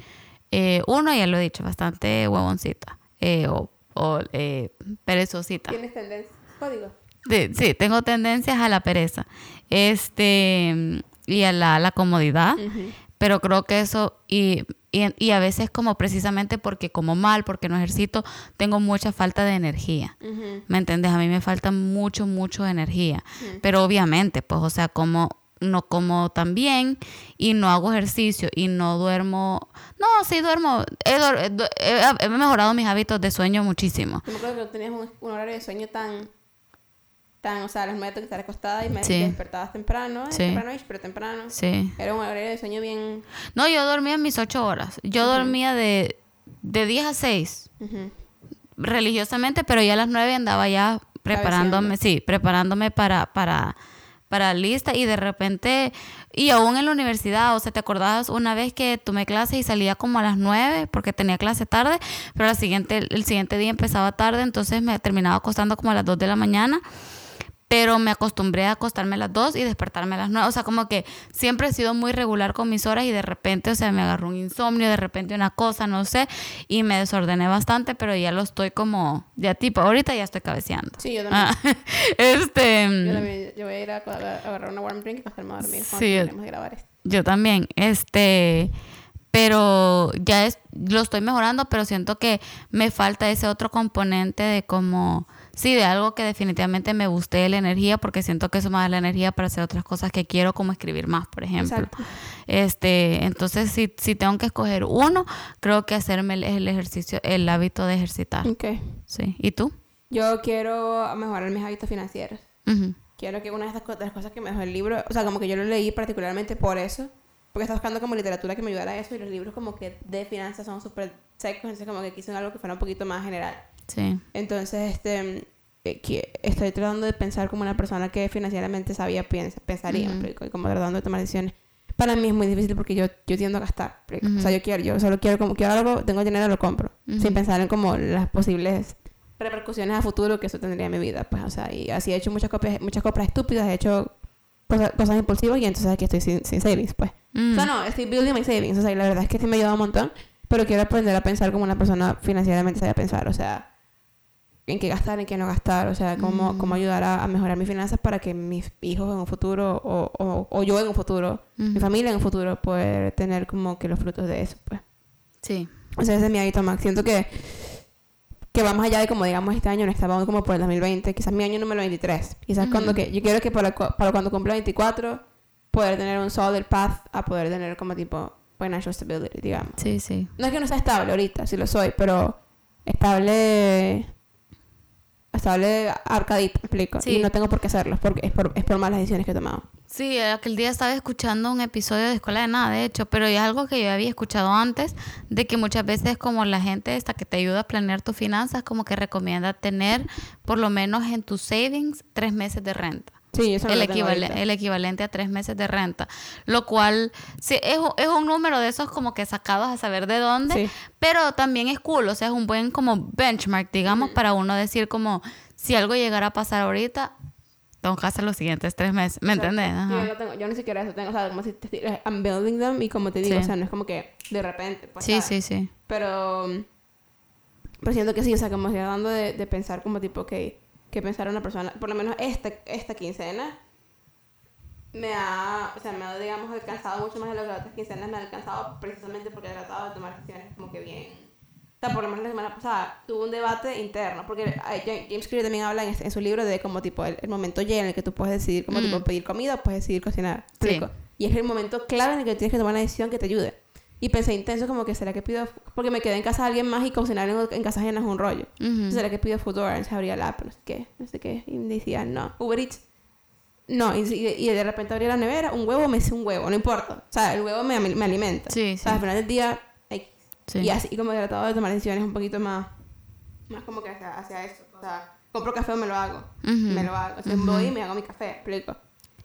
B: eh, uno, ya lo he dicho, bastante huevoncita eh, o, o eh, perezosita.
A: ¿Tienes tendencia? Código.
B: Sí, tengo tendencias a la pereza este y a la, la comodidad, pero creo que eso, y, y, y a veces como precisamente porque como mal, porque no ejercito, tengo mucha falta de energía. ¿Me entiendes? A mí me falta mucho, mucho energía. Pero obviamente, pues, o sea, como no como tan bien y no hago ejercicio y no duermo. No, sí duermo. He, he- he mejorado mis hábitos de sueño muchísimo.
A: Yo me acuerdo que no tenías un, un horario de sueño tan, tan, o sea, a las nueve tengo que estar acostada y me
B: Sí.
A: despertabas temprano, eh,
B: Sí.
A: temprano, pero temprano.
B: Sí.
A: Era un horario de sueño bien...
B: No, yo dormía mis ocho horas. Yo dormía de, de 10 a 6
A: ujú.
B: religiosamente, pero ya a las 9 andaba ya preparándome, sí, preparándome para, para, para lista y de repente, y aún en la universidad, o sea, ¿te acordabas una vez que tomé clase y salía como a las 9 porque tenía clase tarde, pero la siguiente, el siguiente día empezaba tarde, entonces me terminaba acostando como a las 2 de la mañana? Pero me acostumbré a acostarme a las 2 y despertarme a las 9. O sea, como que siempre he sido muy regular con mis horas y de repente, o sea, me agarró un insomnio, de repente una cosa, no sé, y me desordené bastante, pero ya lo estoy como, ya tipo, ahorita ya estoy cabeceando.
A: Sí, yo también.
B: Ah, este,
A: Yo, también- yo voy a ir a, agarrar una warm drink y acostarme a dormir cuando
B: Sí, yo-
A: grabar esto.
B: yo también, este, pero ya es, lo estoy mejorando, pero siento que me falta ese otro componente de como, sí, de algo que definitivamente me guste la energía, porque siento que eso me da la energía para hacer otras cosas que quiero, como escribir más, por ejemplo.
A: Exacto.
B: Este, entonces, si, si tengo que escoger uno, creo que hacerme el, el ejercicio, el hábito de ejercitar.
A: Ok.
B: Sí. ¿Y tú?
A: Yo quiero mejorar mis hábitos financieros. Quiero que una de estas de las cosas que me dejó el libro, o sea, como que yo lo leí particularmente por eso, porque estaba buscando como literatura que me ayudara a eso y los libros como que de finanzas son súper secos, entonces como que quise algo que fuera un poquito más general.
B: Sí.
A: Entonces, este, eh, estoy tratando de pensar como una persona que financieramente sabía, piensa, pensaría. ¿me explico? y como tratando de tomar decisiones. Para mí es muy difícil porque yo, yo tiendo a gastar. ¿me explico? O sea, yo quiero, yo solo quiero como, quiero algo, tengo dinero, lo compro.
B: Ujú.
A: Sin pensar en como las posibles repercusiones a futuro que eso tendría en mi vida. Pues, o sea, y así he hecho muchas, copias, muchas compras estúpidas, he hecho cosas, cosas impulsivas y entonces aquí estoy sin, sin savings, pues.
B: Mm.
A: O sea, no, estoy building my savings. O sea, y la verdad es que sí me ha ayudado un montón. Pero quiero aprender a pensar como una persona financieramente sabe pensar. O sea, en qué gastar, en qué no gastar. O sea, cómo,
B: Mm.
A: cómo ayudar a, a mejorar mis finanzas para que mis hijos en un futuro, o, o, o yo en un futuro, mi
B: Ujú.
A: familia en un futuro, poder tener como que los frutos de eso, pues.
B: Sí.
A: O sea, ese es mi hábito más. Siento que, que va más allá de como digamos este año, no estamos como por el 2020, quizás mi año número 23. Quizás
B: Ujú.
A: cuando que, yo quiero que para, para cuando cumpla 24, poder tener un solid path a poder tener como tipo financial stability, digamos.
B: Sí, sí.
A: No es que no sea estable ahorita, sí lo soy, pero estable. Estable arcadito, me explico.
B: Sí.
A: Y no tengo por qué hacerlo, porque es por, es por malas decisiones que he tomado.
B: Sí, aquel día estaba escuchando un episodio de Escuela de Nada, de hecho, pero es algo que yo había escuchado antes, de que muchas veces como la gente esta que te ayuda a planear tus finanzas, como que recomienda tener por lo menos en tus savings tres meses de renta.
A: Sí, eso
B: el,
A: ahorita.
B: el equivalente a tres meses de renta. Lo cual sí, es, es un número de esos como que sacados a saber de dónde,
A: Sí.
B: pero también es cool, o sea, es un buen como benchmark, digamos, para uno decir como si algo llegara a pasar ahorita, tengo que hacer los siguientes tres meses, ¿me
A: Exacto.
B: entendés?
A: Yo, no tengo, yo ni siquiera eso tengo, o sea, como si te I'm building them y como te digo,
B: Sí.
A: o sea, no es como que de repente, pues,
B: Sí,
A: ¿sabes?
B: sí, sí.
A: Pero, pero siento que sí, o sea, como estoy dando de, de pensar como tipo, ok, que pensar una persona, por lo menos esta, esta quincena, me ha, o sea, me ha, digamos, alcanzado mucho más de lo que las otras quincenas me ha alcanzado precisamente porque he tratado de tomar decisiones como que bien. O sea, por lo menos la semana pasada tuve un debate interno, porque James Clear también habla en, en su libro de como tipo el, el momento Y en el que tú puedes decidir como
B: Mm.
A: tipo pedir comida o puedes decidir cocinar.
B: Sí.
A: Y es el momento clave en el que tienes que tomar una decisión que te ayude. Y pensé intenso como que será que pido, porque me quedé en casa de alguien más y cocinar en, en casa ajena es un rollo. ¿será que pido Foodora? Entonces abría la app, no sé qué, no sé qué. Y me decía, no, Uber Eats. No, y, de repente abría la nevera, un huevo, me hice un huevo, no importa. O sea, el huevo me, me alimenta.
B: Sí,
A: O sea, al final del día, ay,
B: Sí.
A: y así como he tratado de tomar decisiones un poquito más, más como que hacia, hacia eso. O sea, compro café o me lo hago. Me lo hago. O sea, voy y me hago mi café, explico.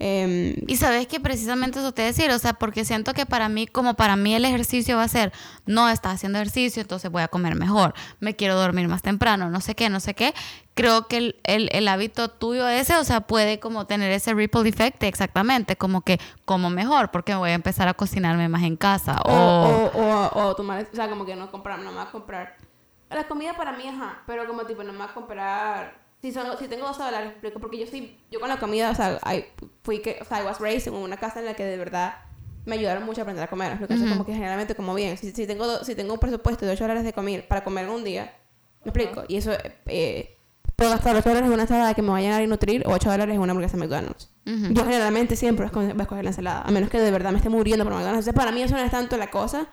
A: Em,
B: Y sabes que precisamente eso te decir, o sea, porque siento que para mí, como para mí el ejercicio va a ser, no estás haciendo ejercicio, entonces voy a comer mejor, me quiero dormir más temprano, no sé qué, no sé qué. Creo que el, el, el hábito tuyo ese, o sea, puede como tener ese ripple effect exactamente, como que como mejor, porque voy a empezar a cocinarme más en casa.
A: o,
B: O,
A: o, o, o tomar, o sea, como que no comprar, no me va a comprar. La comida para mí, ajá, pero como tipo, no me va a comprar. Si, son, si tengo 12 dólares, explico, porque yo soy, yo con la comida, o sea, I, fui que, o sea, I was raised en una casa en la que de verdad me ayudaron mucho a aprender a comer, explico, Entonces, como que generalmente como bien. Si, si, tengo, do- si tengo un presupuesto de 8 dólares de comer para comer un día, me explico, y eso, eh, puedo gastar 8 dólares en una ensalada que me va a llenar y nutrir, o 8 dólares en una hamburguesa de McDonald's.
B: Ujú.
A: Yo generalmente siempre voy a escoger la ensalada, a menos que de verdad me esté muriendo por McDonald's. Entonces, para mí eso no es tanto la cosa,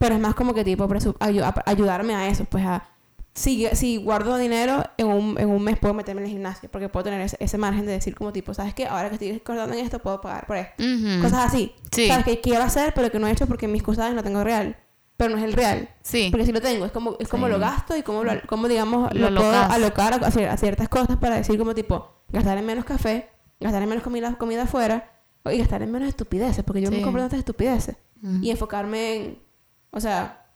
A: pero es más como que tipo ayu- ayudarme a eso, pues a... Si, si guardo dinero, en un, en un mes puedo meterme en el gimnasio, porque puedo tener ese, ese margen de decir como tipo, ¿sabes qué? Ahora que estoy cortando en esto, puedo pagar por esto. Cosas así.
B: Sí.
A: ¿Sabes? Que quiero hacer, pero que no he hecho porque mis cosas no tengo real. Pero no es el real.
B: Sí.
A: Porque si lo tengo, es como, es como
B: Sí.
A: lo gasto y como, lo, como digamos,
B: Lo
A: lo, puedo alocar a, cier- a ciertas cosas para decir como tipo, gastar en menos café, gastar en menos comida, comida afuera y gastar en menos estupideces, porque yo
B: Sí.
A: me compro tantas estupideces. Y enfocarme en, o sea,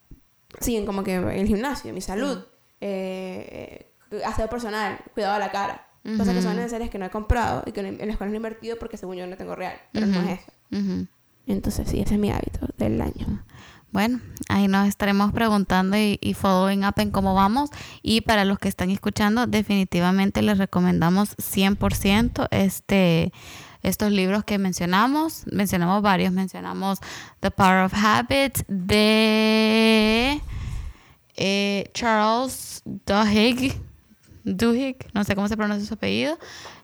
A: sí, en como que el gimnasio, mi salud, eh, aseo personal, cuidado de la cara. Cosas que son necesarias que no he comprado y que no- en las cuales no he invertido porque según yo no tengo real. Pero no
B: Ujú.
A: es eso.
B: Ujú.
A: Entonces sí, ese es mi hábito del año.
B: Bueno, ahí nos estaremos preguntando y, y following up en cómo vamos. Y para los que están escuchando, definitivamente les recomendamos 100% este, estos libros que mencionamos. Mencionamos varios. Mencionamos The Power of Habit de eh, Charles Duhigg. Duhigg, no sé cómo se pronuncia su apellido.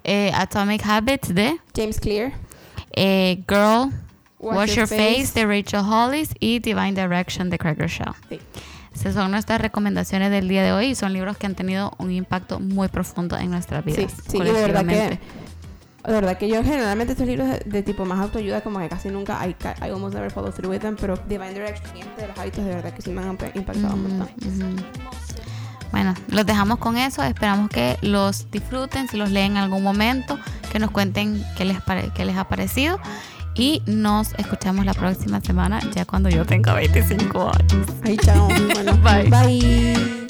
B: Eh, Atomic Habits de
A: James Clear.
B: eh, Girl
A: Wash Your
B: Face.
A: Face.
B: de Rachel Hollis y Divine Direction de Craig Rochelle.
A: Sí.
B: Esas son nuestras recomendaciones del día de hoy y son libros que han tenido un impacto muy profundo en nuestras vidas.
A: Sí, sí, y de verdad que,
B: colectivamente.
A: De verdad que yo generalmente estos libros de, de tipo más autoayuda como que casi nunca, I, I almost never follow through with them, pero Divine Direction y este de los hábitos de verdad que sí me han imp- impactado
B: Ujú,
A: montón.
B: ujú. Bueno, los dejamos con eso. Esperamos que los disfruten, si los leen en algún momento, que nos cuenten qué les, qué les ha parecido. Y nos escuchamos la próxima semana, ya cuando yo tenga 25 años.
A: Ahí, chao. Bueno,
B: Bye.
A: Bye.